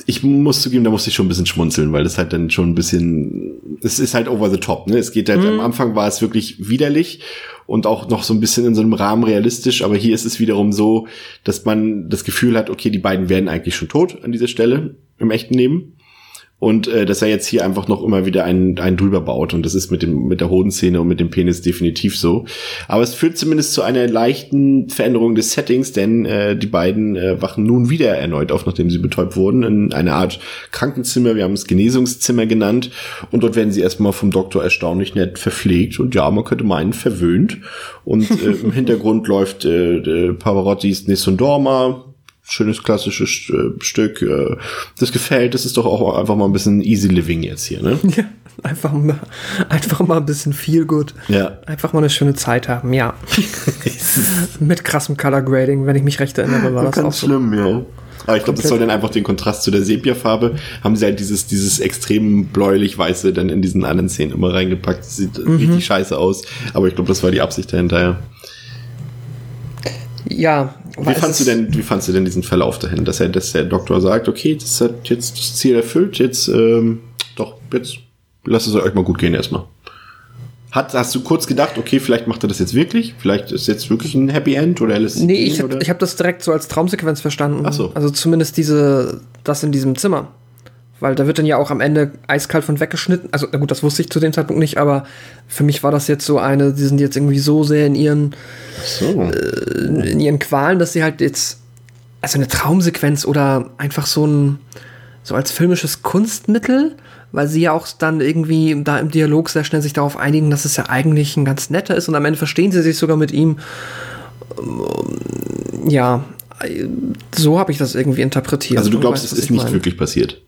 ich muss zugeben, da musste ich schon ein bisschen schmunzeln, weil das halt dann schon ein bisschen, es ist halt over the top, ne? Es geht halt, mhm. am Anfang war es wirklich widerlich und auch noch so ein bisschen in so einem Rahmen realistisch, aber hier ist es wiederum so, dass man das Gefühl hat, okay, die beiden wären eigentlich schon tot an dieser Stelle im echten Leben und äh, dass er jetzt hier einfach noch immer wieder einen, einen drüber baut. Und das ist mit dem mit der Hodenszene und mit dem Penis definitiv so. Aber es führt zumindest zu einer leichten Veränderung des Settings, denn äh, die beiden äh, wachen nun wieder erneut auf, nachdem sie betäubt wurden, in einer Art Krankenzimmer, wir haben es Genesungszimmer genannt. Und dort werden sie erstmal vom Doktor erstaunlich nett verpflegt. Und ja, man könnte meinen verwöhnt. Und äh, im Hintergrund läuft äh, Pavarottis Nessun Dorma, schönes klassisches äh, Stück. Äh, das gefällt. Das ist doch auch einfach mal ein bisschen easy living jetzt hier, ne? Ja, einfach mal, einfach mal ein bisschen viel gut. Ja. Einfach mal eine schöne Zeit haben, ja. Mit krassem Color Grading, wenn ich mich recht erinnere, war das Ganz auch so. schlimm, ja. Aber ich glaube, das soll dann einfach den Kontrast zu der Sepia-Farbe, haben sie halt dieses, dieses extrem bläulich-weiße dann in diesen anderen Szenen immer reingepackt. Das sieht mhm. richtig scheiße aus. Aber ich glaube, das war die Absicht dahinter, ja. Ja. Wie fandst du denn, wie fandst du denn diesen Verlauf dahin, dass er, dass der Doktor sagt, okay, das hat jetzt das Ziel erfüllt, jetzt, ähm, doch, jetzt lasst es euch mal gut gehen erstmal. Hat, hast du kurz gedacht, okay, vielleicht macht er das jetzt wirklich? Vielleicht ist jetzt wirklich ein Happy End oder er lässt Nee, ich habe hab das direkt so als Traumsequenz verstanden. Ach so. Also zumindest diese, das in diesem Zimmer. Weil da wird dann ja auch am Ende eiskalt von weggeschnitten. Also, na gut, das wusste ich zu dem Zeitpunkt nicht, aber für mich war das jetzt so eine, die sind jetzt irgendwie so sehr in ihren, So. in ihren Qualen, dass sie halt jetzt, also eine Traumsequenz oder einfach so ein, so als filmisches Kunstmittel, weil sie ja auch dann irgendwie da im Dialog sehr schnell sich darauf einigen, dass es ja eigentlich ein ganz netter ist und am Ende verstehen sie sich sogar mit ihm. Ähm, Ja, äh, so habe ich das irgendwie interpretiert. Also du glaubst, weißt, es ist ich nicht meine. wirklich passiert.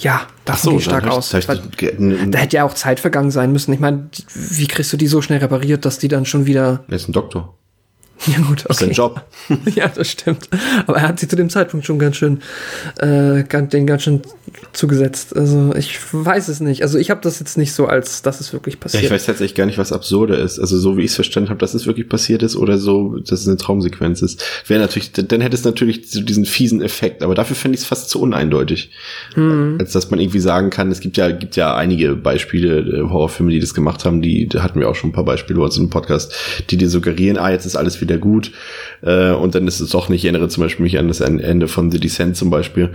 Ja, davon gehe ich stark aus. ich- da hätte ja auch Zeit vergangen sein müssen. Ich meine, wie kriegst du die so schnell repariert, dass die dann schon wieder. Er ist ein Doktor. Ja, gut, Das ist sein okay. Job. ja, das stimmt. Aber er hat sie zu dem Zeitpunkt schon ganz schön, äh, den ganz schön zugesetzt. Also ich weiß es nicht. Also ich habe das jetzt nicht so, als dass es wirklich Ja, passiert. ich weiß tatsächlich gar nicht, was absurder ist. Also so wie ich es verstanden habe, dass es wirklich passiert ist oder so, dass es eine Traumsequenz ist. Wäre natürlich, dann hätte es natürlich so diesen fiesen Effekt, aber dafür fände ich es fast zu uneindeutig. Als dass man irgendwie sagen kann, es gibt ja, gibt ja einige Beispiele, äh, Horrorfilme, die das gemacht haben, die, hatten wir auch schon ein paar Beispiele bei uns im Podcast, die dir suggerieren, ah, jetzt ist alles wieder gut, äh, und dann ist es doch nicht. Ich erinnere zum Beispiel mich an das Ende von The Descent zum Beispiel.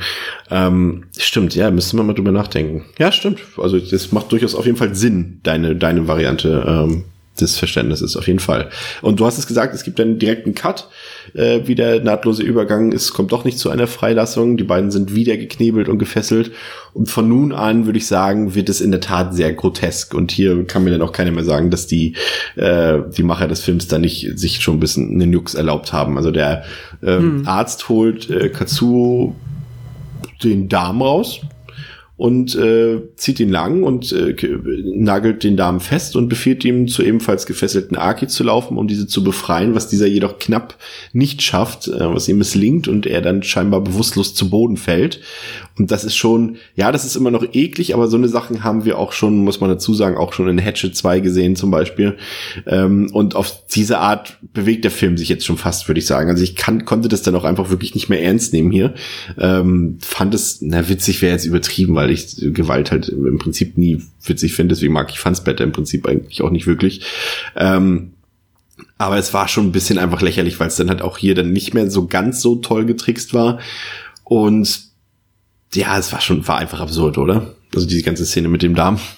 Ähm, stimmt, ja, müsste man mal drüber nachdenken. Ja, stimmt. Also das macht durchaus auf jeden Fall Sinn, deine, deine Variante ähm, des Verständnisses, auf jeden Fall. Und du hast es gesagt, es gibt einen direkten Cut, äh, wie der nahtlose Übergang. Es kommt doch nicht zu einer Freilassung. Die beiden sind wieder geknebelt und gefesselt. Und von nun an, würde ich sagen, wird es in der Tat sehr grotesk. Und hier kann mir dann auch keiner mehr sagen, dass die, äh, die Macher des Films da nicht sich schon ein bisschen einen Jux erlaubt haben. Also der ähm, Arzt holt äh, Katsuo den Darm raus und äh, zieht ihn lang und äh, nagelt den Darm fest und befiehlt ihm zu ebenfalls gefesselten Aki zu laufen, um diese zu befreien, was dieser jedoch knapp nicht schafft, äh, was ihm misslingt und er dann scheinbar bewusstlos zu Boden fällt. Und das ist schon, ja, das ist immer noch eklig, aber so eine Sachen haben wir auch schon, muss man dazu sagen, auch schon in Hatchet 2 gesehen zum Beispiel. Ähm, und auf diese Art bewegt der Film sich jetzt schon fast, würde ich sagen. Also ich kann, konnte das dann auch einfach wirklich nicht mehr ernst nehmen hier. Ähm, fand es, na, witzig wäre jetzt übertrieben, weil ich Gewalt halt im Prinzip nie witzig finde. Deswegen mag ich Fansbetter im Prinzip eigentlich auch nicht wirklich. Ähm, aber es war schon ein bisschen einfach lächerlich, weil es dann halt auch hier dann nicht mehr so ganz so toll getrickst war. Und ja, es war schon, war einfach absurd, oder? Also diese ganze Szene mit dem Darm.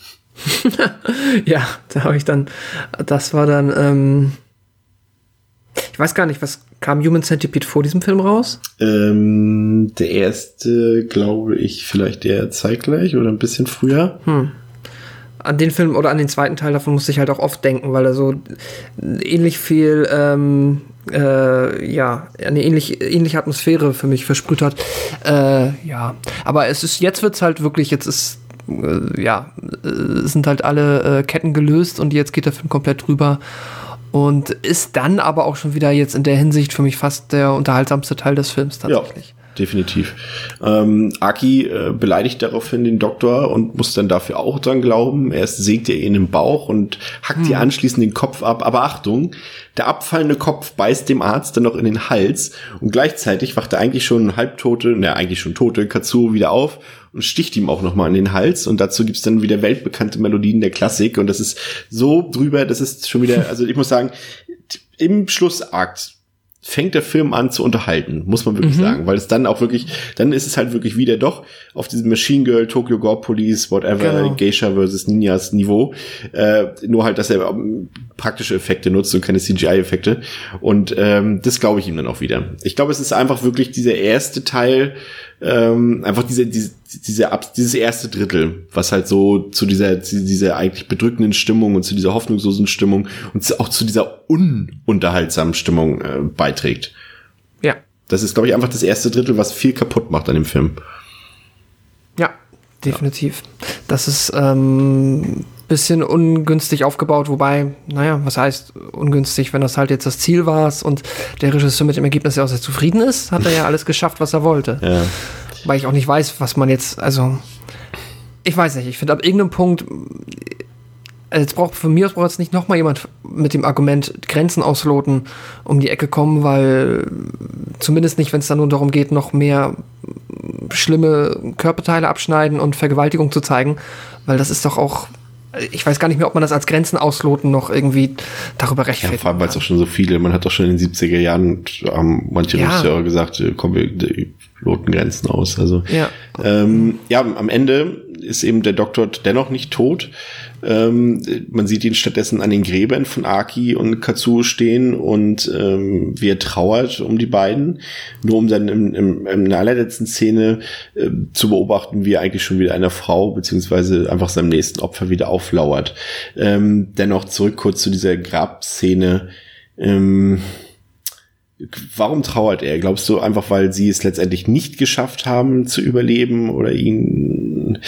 Ja, da habe ich dann, das war dann, ähm, ich weiß gar nicht, was kam Human Centipede vor diesem Film raus? Ähm, der erste, glaube ich, vielleicht eher zeitgleich oder ein bisschen früher. An den Film oder an den zweiten Teil davon musste ich halt auch oft denken, weil er so ähnlich viel, ähm, äh, ja, eine ähnlich, ähnliche Atmosphäre für mich versprüht hat. Äh, ja, aber es ist, jetzt wird's halt wirklich, jetzt ist, äh, ja, äh, sind halt alle äh, Ketten gelöst und jetzt geht der Film komplett drüber. Und ist dann aber auch schon wieder jetzt in der Hinsicht für mich fast der unterhaltsamste Teil des Films tatsächlich. definitiv. Ähm, Aki äh, beleidigt daraufhin den Doktor und muss dann dafür auch dran glauben. Erst sägt er ihn im Bauch und hackt ihr anschließend den Kopf ab. Aber Achtung, der abfallende Kopf beißt dem Arzt dann noch in den Hals und gleichzeitig wacht er eigentlich schon halbtote, na eigentlich schon tote Katsuo wieder auf und sticht ihm auch noch mal in den Hals. Und dazu gibt's dann wieder weltbekannte Melodien der Klassik. Und das ist so drüber, das ist schon wieder, also ich muss sagen, im Schlussakt fängt der Film an zu unterhalten, muss man wirklich sagen, weil es dann auch wirklich, dann ist es halt wirklich wieder doch auf diesem Machine Girl, Tokyo Gore Police, whatever, Genau. Geisha versus Ninjas Niveau, äh, nur halt, dass er ähm, praktische Effekte nutzt und keine CGI-Effekte und ähm, das glaube ich ihm dann auch wieder. Ich glaube, es ist einfach wirklich dieser erste Teil, ähm, einfach diese, diese, diese, Ab- dieses erste Drittel, was halt so zu dieser, zu dieser eigentlich bedrückenden Stimmung und zu dieser hoffnungslosen Stimmung und zu, auch zu dieser ununterhaltsamen Stimmung äh, beiträgt. Ja. Das ist, glaube ich, einfach das erste Drittel, was viel kaputt macht an dem Film. Ja, definitiv. Das ist ähm, bisschen ungünstig aufgebaut, wobei, naja, was heißt ungünstig, wenn das halt jetzt das Ziel war und der Regisseur mit dem Ergebnis ja auch sehr zufrieden ist, hat er ja alles geschafft, was er wollte. Ja. Weil ich auch nicht weiß, was man jetzt, also, ich weiß nicht, ich finde ab irgendeinem Punkt, äh, jetzt braucht von mir aus braucht jetzt nicht nochmal jemand mit dem Argument Grenzen ausloten um die Ecke kommen, weil zumindest nicht, wenn es dann nur darum geht, noch mehr schlimme Körperteile abschneiden und Vergewaltigung zu zeigen, weil das ist doch auch, ich weiß gar nicht mehr, ob man das als Grenzen ausloten noch irgendwie darüber Ja, rechtfertigt. vor allem, weil es auch schon so viele, man hat doch schon in den 70er Jahren, haben manche Ja. Regisseure gesagt, äh, komm, wir die loten Grenzen aus. Also Ja. ähm, ja, am Ende ist eben der Doktor dennoch nicht tot. Ähm, man sieht ihn stattdessen an den Gräbern von Aki und Katsuo stehen und ähm, wie er trauert um die beiden, nur um dann im, im, in der allerletzten Szene äh, zu beobachten, wie er eigentlich schon wieder einer Frau beziehungsweise einfach seinem nächsten Opfer wieder auflauert. Ähm, dennoch zurück kurz zu dieser Grabszene. Ähm, Warum trauert er? Glaubst du einfach, weil sie es letztendlich nicht geschafft haben zu überleben oder ihn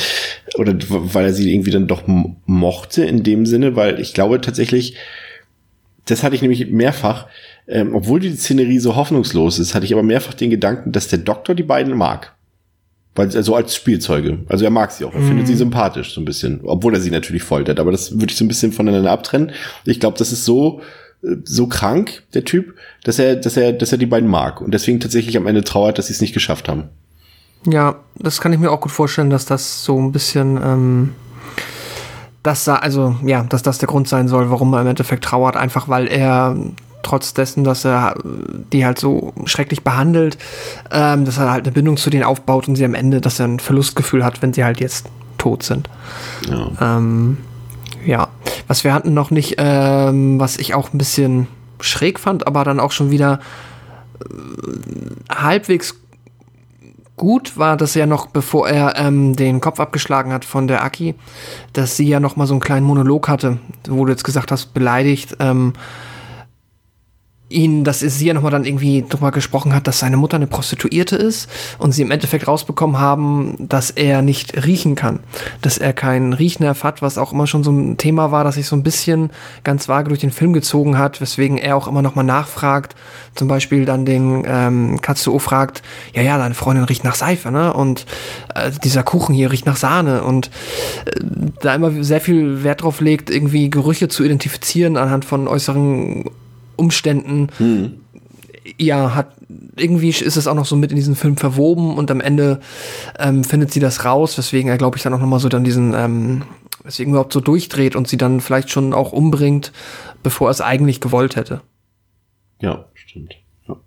oder weil er sie irgendwie dann doch mochte in dem Sinne? Weil ich glaube tatsächlich, das hatte ich nämlich mehrfach, ähm, obwohl die Szenerie so hoffnungslos ist, hatte ich aber mehrfach den Gedanken, dass der Doktor die beiden mag. Weil, also als Spielzeuge. Also er mag sie auch. Er findet sie sympathisch, so ein bisschen. Obwohl er sie natürlich foltert. Aber das würde ich so ein bisschen voneinander abtrennen. Ich glaube, das ist so, äh, so krank, der Typ, dass er, dass er, dass er die beiden mag. Und deswegen tatsächlich am Ende trauert, dass sie es nicht geschafft haben. Ja, das kann ich mir auch gut vorstellen, dass das so ein bisschen, ähm, das, also ja, dass das der Grund sein soll, warum er im Endeffekt trauert, einfach weil er trotz dessen, dass er die halt so schrecklich behandelt, ähm, dass er halt eine Bindung zu denen aufbaut und sie am Ende, dass er ein Verlustgefühl hat, wenn sie halt jetzt tot sind. Ja. Ähm, ja, was wir hatten noch nicht, ähm, was ich auch ein bisschen schräg fand, aber dann auch schon wieder äh, halbwegs gut war, dass er noch, bevor er ähm, den Kopf abgeschlagen hat von der Aki, dass sie ja noch mal so einen kleinen Monolog hatte, wo du jetzt gesagt hast, beleidigt, ähm, ihn, dass sie ja nochmal dann irgendwie drüber gesprochen hat, dass seine Mutter eine Prostituierte ist und sie im Endeffekt rausbekommen haben, dass er nicht riechen kann, dass er keinen Riechnerv hat, was auch immer schon so ein Thema war, das sich so ein bisschen ganz vage durch den Film gezogen hat, weswegen er auch immer nochmal nachfragt, zum Beispiel dann den ähm, Katsuo fragt, ja, ja, deine Freundin riecht nach Seife, ne, und äh, dieser Kuchen hier riecht nach Sahne. Und äh, da immer sehr viel Wert drauf legt, irgendwie Gerüche zu identifizieren anhand von äußeren Umständen, ja, hat irgendwie ist es auch noch so mit in diesen Film verwoben und am Ende ähm, findet sie das raus, weswegen er, glaube ich, dann auch nochmal so dann diesen, ähm, weswegen überhaupt so durchdreht und sie dann vielleicht schon auch umbringt, bevor er es eigentlich gewollt hätte. Ja, stimmt. Ja.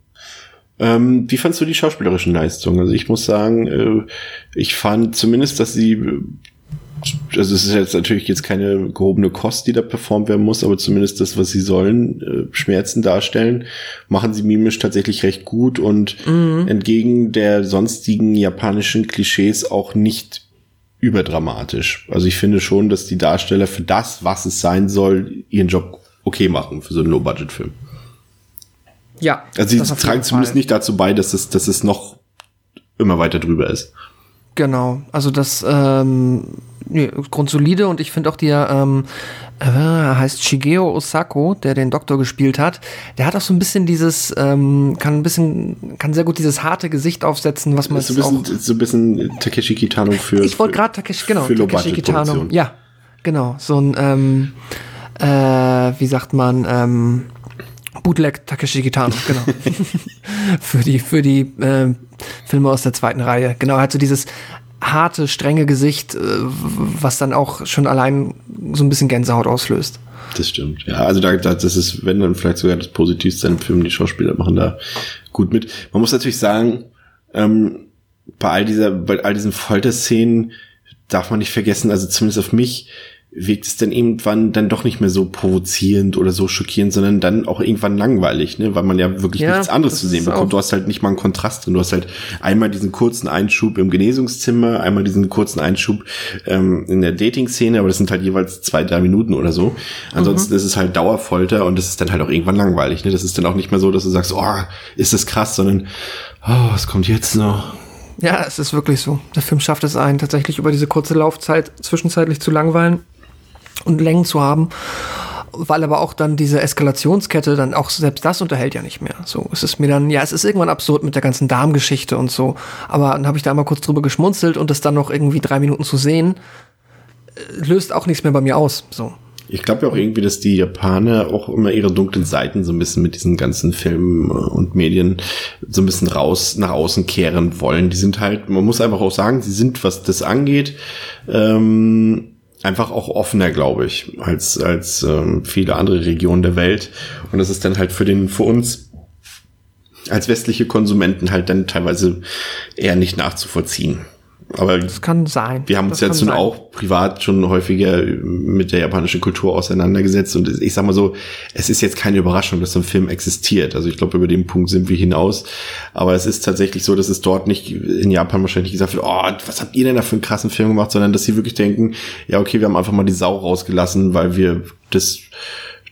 Ähm, wie fandst du die schauspielerischen Leistungen? Also ich muss sagen, äh, ich fand zumindest, dass sie, also es ist jetzt natürlich jetzt keine gehobene Kost, die da performt werden muss, aber zumindest das, was sie sollen, äh, Schmerzen darstellen, machen sie mimisch tatsächlich recht gut und entgegen der sonstigen japanischen Klischees auch nicht überdramatisch. Also ich finde schon, dass die Darsteller für das, was es sein soll, ihren Job okay machen für so einen Low-Budget-Film. Ja. Also sie tragen zumindest nicht dazu bei, dass es, dass es noch immer weiter drüber ist. Genau, also das ähm, nee, grundsolide und ich finde auch der ähm, äh, er heißt Shigeo Osako, der den Doktor gespielt hat, der hat auch so ein bisschen dieses, ähm, kann ein bisschen, kann sehr gut dieses harte Gesicht aufsetzen, was man so ein bisschen, auch so ein bisschen Takeshi Kitano für. Ich wollte gerade Takeshi, genau, für Takeshi Kitano. Ja, genau. So ein, ähm, äh, wie sagt man, ähm, Bootleg Takeshi Kitano, genau. für die, für die äh, Filme aus der zweiten Reihe. Genau, er hat so dieses harte, strenge Gesicht, äh, was dann auch schon allein so ein bisschen Gänsehaut auslöst. Das stimmt. Ja, also da, da, das ist, wenn dann vielleicht sogar das Positivste im Film, die Schauspieler machen da gut mit. Man muss natürlich sagen, ähm, bei all dieser, bei all diesen Folterszenen darf man nicht vergessen, also zumindest auf mich wirkt es dann irgendwann dann doch nicht mehr so provozierend oder so schockierend, sondern dann auch irgendwann langweilig, ne, weil man ja wirklich Ja, nichts anderes zu sehen bekommt. Du hast halt nicht mal einen Kontrast drin. Du hast halt einmal diesen kurzen Einschub im Genesungszimmer, einmal diesen kurzen Einschub ähm, in der Dating-Szene, aber das sind halt jeweils zwei, drei Minuten oder so. Ansonsten ist es halt Dauerfolter und das ist dann halt auch irgendwann langweilig. Ne? Das ist dann auch nicht mehr so, dass du sagst, oh, ist das krass, sondern oh, was kommt jetzt noch? Ja, es ist wirklich so. Der Film schafft es einen tatsächlich über diese kurze Laufzeit zwischenzeitlich zu langweilen und Längen zu haben. Weil aber auch dann diese Eskalationskette dann auch selbst das unterhält ja nicht mehr. So, es ist mir dann, ja, es ist irgendwann absurd mit der ganzen Darmgeschichte und so. Aber dann habe ich da mal kurz drüber geschmunzelt und das dann noch irgendwie drei Minuten zu sehen, äh, löst auch nichts mehr bei mir aus. So. Ich glaube ja auch irgendwie, dass die Japaner auch immer ihre dunklen Seiten so ein bisschen mit diesen ganzen Filmen und Medien so ein bisschen raus nach außen kehren wollen. Die sind halt, man muss einfach auch sagen, sie sind, was das angeht, ähm, einfach auch offener, glaube ich, als, als ähm, viele andere Regionen der Welt. Und das ist dann halt für den, für uns als westliche Konsumenten halt dann teilweise eher nicht nachzuvollziehen. Aber Das kann sein. wir haben uns das jetzt nun sein. auch privat schon häufiger mit der japanischen Kultur auseinandergesetzt und ich sag mal so, es ist jetzt keine Überraschung, dass so ein Film existiert. Also ich glaube, über den Punkt sind wir hinaus. Aber es ist tatsächlich so, dass es dort nicht in Japan wahrscheinlich gesagt wird, oh, was habt ihr denn da für einen krassen Film gemacht, sondern dass sie wirklich denken, ja, okay, wir haben einfach mal die Sau rausgelassen, weil wir das,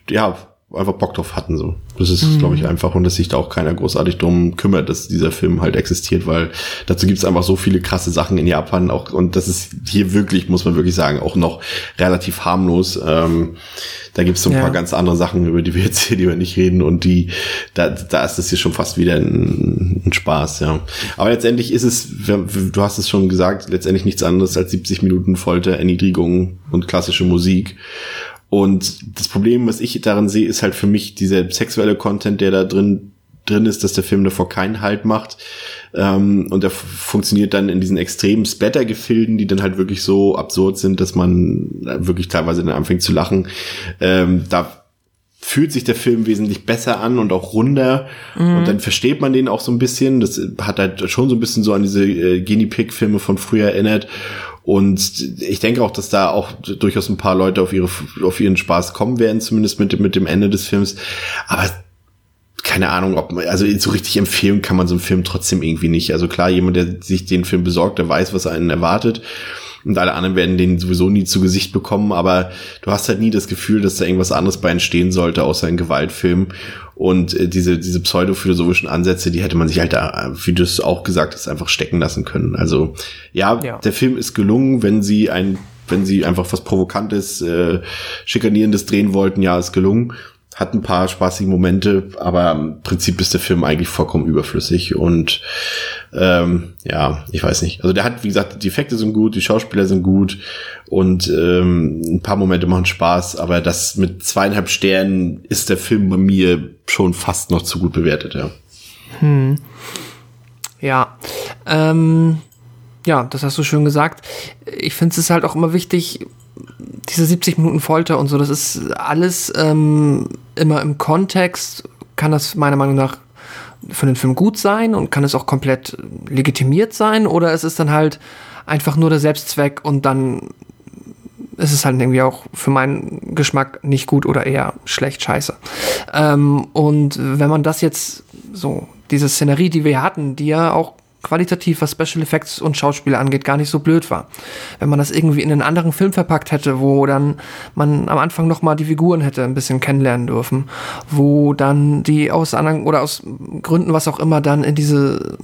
ja, einfach Bock drauf hatten so. Das ist, glaube ich, einfach und dass sich da auch keiner großartig drum kümmert, dass dieser Film halt existiert, weil dazu gibt's einfach so viele krasse Sachen in Japan auch und das ist hier wirklich, muss man wirklich sagen, auch noch relativ harmlos. Ähm, da gibt's so ein Ja. paar ganz andere Sachen, über die wir jetzt hier lieber nicht reden und die, da, da ist das hier schon fast wieder ein, ein Spaß, ja. Aber letztendlich ist es, du hast es schon gesagt, letztendlich nichts anderes als 70 Minuten Folter, Erniedrigung und klassische Musik. Und das Problem, was ich darin sehe, ist halt für mich dieser sexuelle Content, der da drin drin ist, dass der Film davor keinen Halt macht. Ähm, und der f- funktioniert dann in diesen extremen Splatter-Gefilden, die dann halt wirklich so absurd sind, dass man wirklich teilweise dann anfängt zu lachen. Ähm, da fühlt sich der Film wesentlich besser an und auch runder. Und dann versteht man den auch so ein bisschen. Das hat halt schon so ein bisschen so an diese äh, Guinea Pig-Filme von früher erinnert. Und ich denke auch, dass da auch durchaus ein paar Leute auf ihre, auf ihren Spaß kommen werden, zumindest mit dem, mit dem Ende des Films. Aber keine Ahnung, ob man, also so richtig empfehlen kann man so einen Film trotzdem irgendwie nicht. Also klar, jemand, der sich den Film besorgt, der weiß, was einen erwartet. Und alle anderen werden den sowieso nie zu Gesicht bekommen, aber du hast halt nie das Gefühl, dass da irgendwas anderes bei entstehen sollte, außer ein Gewaltfilm. Und äh, diese, diese pseudophilosophischen Ansätze, die hätte man sich halt da, wie du es auch gesagt hast, einfach stecken lassen können. Also ja, Ja. der Film ist gelungen, wenn sie ein, wenn sie einfach was Provokantes, äh, Schikanierendes drehen wollten, ja, ist gelungen hat ein paar spaßige Momente, aber im Prinzip ist der Film eigentlich vollkommen überflüssig und ähm, ja, ich weiß nicht. Also der hat, wie gesagt, die Effekte sind gut, die Schauspieler sind gut und ähm, ein paar Momente machen Spaß, aber das mit zweieinhalb Sternen ist der Film bei mir schon fast noch zu gut bewertet, ja. Ja, ähm, ja, das hast du schön gesagt. Ich finde es halt auch immer wichtig, diese 70 Minuten Folter und so, das ist alles ähm, immer im Kontext, kann das meiner Meinung nach für den Film gut sein und kann es auch komplett legitimiert sein oder es ist dann halt einfach nur der Selbstzweck und dann ist es halt irgendwie auch für meinen Geschmack nicht gut oder eher schlecht scheiße. Ähm, und wenn man das jetzt so, diese Szenerie, die wir hatten, die ja auch qualitativ, was Special Effects und Schauspieler angeht, gar nicht so blöd war. Wenn man das irgendwie in einen anderen Film verpackt hätte, wo dann man am Anfang noch mal die Figuren hätte ein bisschen kennenlernen dürfen, wo dann die aus anderen oder aus Gründen, was auch immer, dann in diese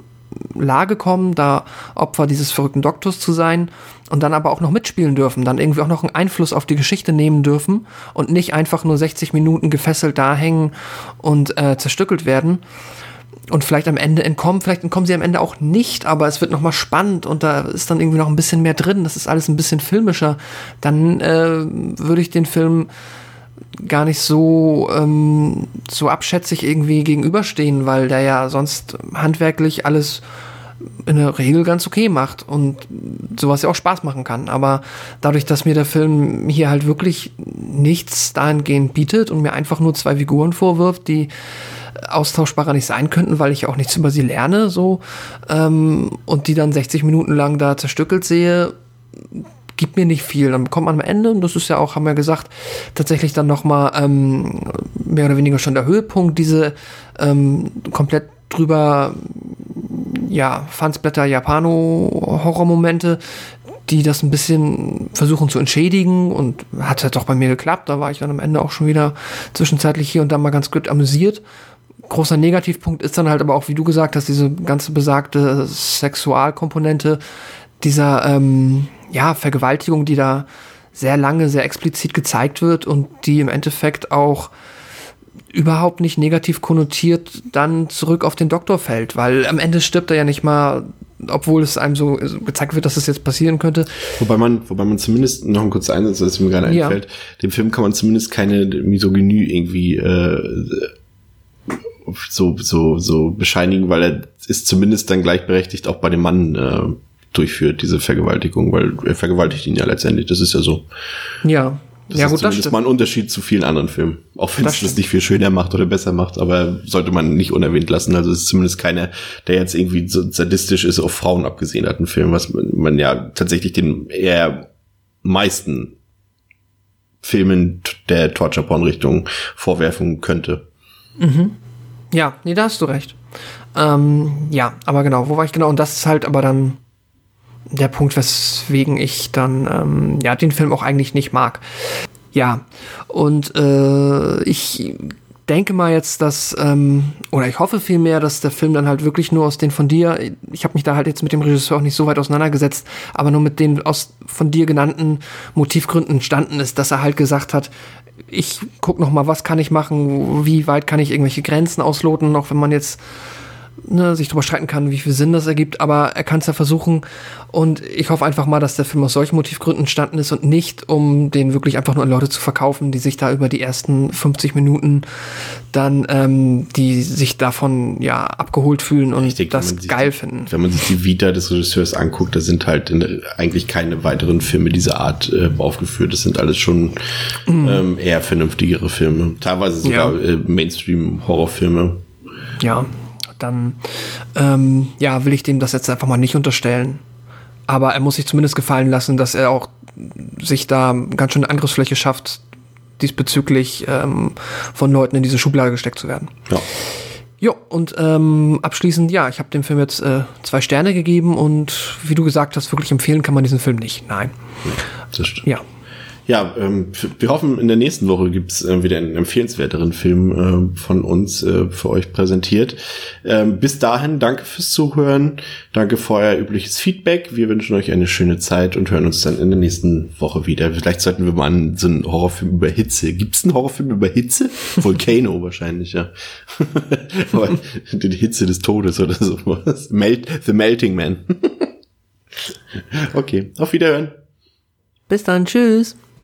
Lage kommen, da Opfer dieses verrückten Doktors zu sein und dann aber auch noch mitspielen dürfen, dann irgendwie auch noch einen Einfluss auf die Geschichte nehmen dürfen und nicht einfach nur 60 Minuten gefesselt da hängen und äh, zerstückelt werden und vielleicht am Ende entkommen, vielleicht entkommen sie am Ende auch nicht, aber es wird noch mal spannend und da ist dann irgendwie noch ein bisschen mehr drin, das ist alles ein bisschen filmischer, dann äh, würde ich den Film gar nicht so, ähm, so abschätzig irgendwie gegenüberstehen, weil der ja sonst handwerklich alles in der Regel ganz okay macht und sowas ja auch Spaß machen kann. Aber dadurch, dass mir der Film hier halt wirklich nichts dahingehend bietet und mir einfach nur zwei Figuren vorwirft, die austauschbarer nicht sein könnten, weil ich auch nichts über sie lerne, so, ähm, und die dann 60 Minuten lang da zerstückelt sehe, gibt mir nicht viel. Dann kommt man am Ende, und das ist ja auch, haben wir gesagt, tatsächlich dann nochmal ähm, mehr oder weniger schon der Höhepunkt, diese ähm, komplett drüber, ja, Fansblätter Japano-Horrormomente, die das ein bisschen versuchen zu entschädigen und hat halt doch bei mir geklappt. Da war ich dann am Ende auch schon wieder zwischenzeitlich hier und da mal ganz gut amüsiert. Großer Negativpunkt ist dann halt aber auch, wie du gesagt hast, diese ganze besagte Sexualkomponente dieser ähm, ja, Vergewaltigung, die da sehr lange, sehr explizit gezeigt wird und die im Endeffekt auch überhaupt nicht negativ konnotiert dann zurück auf den Doktor fällt, weil am Ende stirbt er ja nicht mal, obwohl es einem so gezeigt wird, dass es jetzt passieren könnte. Wobei man, wobei man zumindest noch ein kurzer Einsatz, das mir gerade Ja. einfällt, dem Film kann man zumindest keine Misogynie irgendwie äh, so, so, so bescheinigen, weil er ist zumindest dann gleichberechtigt auch bei dem Mann äh, durchführt, diese Vergewaltigung, weil er vergewaltigt ihn ja letztendlich. Das ist ja so. Ja. Das ja, ist gut, das zumindest stimmt. mal ein Unterschied zu vielen anderen Filmen. Auch wenn Das es das nicht viel schöner macht oder besser macht, aber sollte man nicht unerwähnt lassen. Also es ist zumindest keiner, der jetzt irgendwie so sadistisch ist, auf Frauen abgesehen hat, ein Film, was man, man ja tatsächlich den eher meisten Filmen der Torture-Porn-Richtung vorwerfen könnte. Ja, nee, da hast du recht. Ähm, ja, aber genau, wo war ich genau? Und das ist halt aber dann der Punkt, weswegen ich dann ähm, ja den Film auch eigentlich nicht mag. Ja, und äh, ich denke mal jetzt, dass, ähm, oder ich hoffe vielmehr, dass der Film dann halt wirklich nur aus den von dir, ich habe mich da halt jetzt mit dem Regisseur auch nicht so weit auseinandergesetzt, aber nur mit den aus von dir genannten Motivgründen entstanden ist, dass er halt gesagt hat, ich guck noch mal, was kann ich machen, wie weit kann ich irgendwelche Grenzen ausloten, auch wenn man jetzt ne, sich darüber streiten kann, wie viel Sinn das ergibt, aber er kann es ja versuchen und ich hoffe einfach mal, dass der Film aus solchen Motivgründen entstanden ist und nicht, um den wirklich einfach nur an Leute zu verkaufen, die sich da über die ersten 50 Minuten dann, ähm, die sich davon ja abgeholt fühlen und wenn das sich geil die- finden. Wenn man sich die Vita des Regisseurs anguckt, da sind halt in, eigentlich keine weiteren Filme dieser Art äh, aufgeführt. Das sind alles schon ähm, eher vernünftigere Filme. Teilweise sogar Mhm. Ja. äh, Mainstream-Horrorfilme. Ja, dann ähm, ja, will ich dem das jetzt einfach mal nicht unterstellen. Aber er muss sich zumindest gefallen lassen, dass er auch sich da ganz schön eine Angriffsfläche schafft, diesbezüglich ähm, von Leuten in diese Schublade gesteckt zu werden. Ja. Jo, und ähm, abschließend, ja, ich habe dem Film jetzt äh, zwei Sterne gegeben und wie du gesagt hast, wirklich empfehlen kann man diesen Film nicht. Nein. Das stimmt. Ja. Ja, ähm, wir hoffen, in der nächsten Woche gibt's äh, wieder einen empfehlenswerteren Film äh, von uns äh, für euch präsentiert. Ähm, bis dahin, danke fürs Zuhören, danke für euer übliches Feedback. Wir wünschen euch eine schöne Zeit und hören uns dann in der nächsten Woche wieder. Vielleicht sollten wir mal einen, so einen Horrorfilm über Hitze. Gibt's einen Horrorfilm über Hitze? Volcano wahrscheinlich, ja. Aber die Hitze des Todes oder sowas. Melt, The Melting Man. okay, auf Wiederhören. Bis dann, tschüss.